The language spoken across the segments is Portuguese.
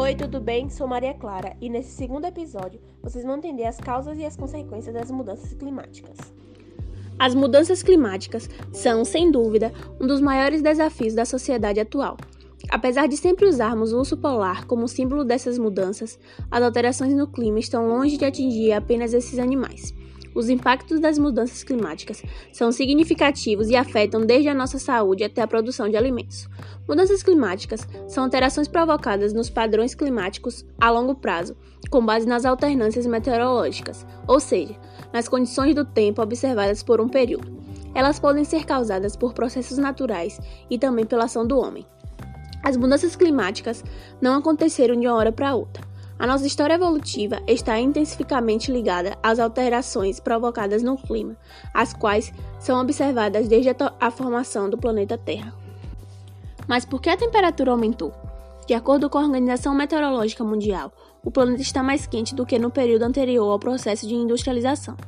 Oi, tudo bem? Sou Maria Clara e nesse segundo episódio vocês vão entender as causas e as consequências das mudanças climáticas. As mudanças climáticas são, sem dúvida, um dos maiores desafios da sociedade atual. Apesar de sempre usarmos o urso polar como símbolo dessas mudanças, as alterações no clima estão longe de atingir apenas esses animais. Os impactos das mudanças climáticas são significativos e afetam desde a nossa saúde até a produção de alimentos. Mudanças climáticas são alterações provocadas nos padrões climáticos a longo prazo, com base nas alternâncias meteorológicas, ou seja, nas condições do tempo observadas por um período. Elas podem ser causadas por processos naturais e também pela ação do homem. As mudanças climáticas não aconteceram de uma hora para outra. A nossa história evolutiva está intensificamente ligada às alterações provocadas no clima, as quais são observadas desde a, formação do planeta Terra. Mas por que a temperatura aumentou? De acordo com a Organização Meteorológica Mundial, o planeta está mais quente do que no período anterior ao processo de industrialização.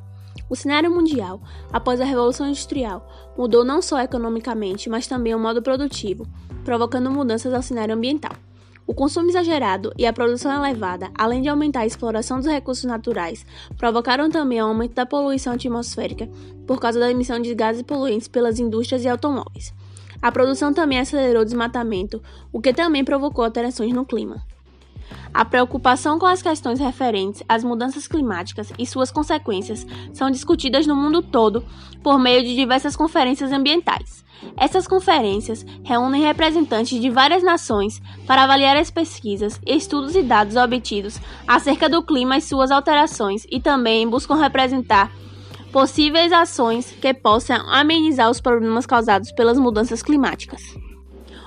O cenário mundial, após a Revolução Industrial, mudou não só economicamente, mas também o modo produtivo, provocando mudanças ao cenário ambiental. O consumo exagerado e a produção elevada, além de aumentar a exploração dos recursos naturais, provocaram também o aumento da poluição atmosférica por causa da emissão de gases poluentes pelas indústrias e automóveis. A produção também acelerou o desmatamento, o que também provocou alterações no clima. A preocupação com as questões referentes às mudanças climáticas e suas consequências são discutidas no mundo todo por meio de diversas conferências ambientais. Essas conferências reúnem representantes de várias nações para avaliar as pesquisas, estudos e dados obtidos acerca do clima e suas alterações e também buscam representar possíveis ações que possam amenizar os problemas causados pelas mudanças climáticas.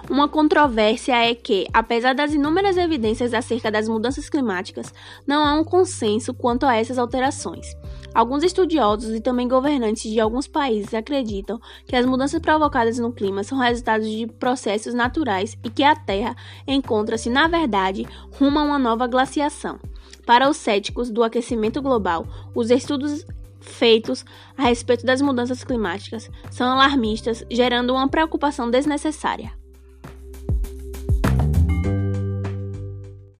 Uma controvérsia é que, apesar das inúmeras evidências acerca das mudanças climáticas, não há um consenso quanto a essas alterações. Alguns estudiosos e também governantes de alguns países acreditam que as mudanças provocadas no clima são resultados de processos naturais e que a Terra encontra-se, na verdade, rumo a uma nova glaciação. Para os céticos do aquecimento global, os estudos feitos a respeito das mudanças climáticas são alarmistas, gerando uma preocupação desnecessária.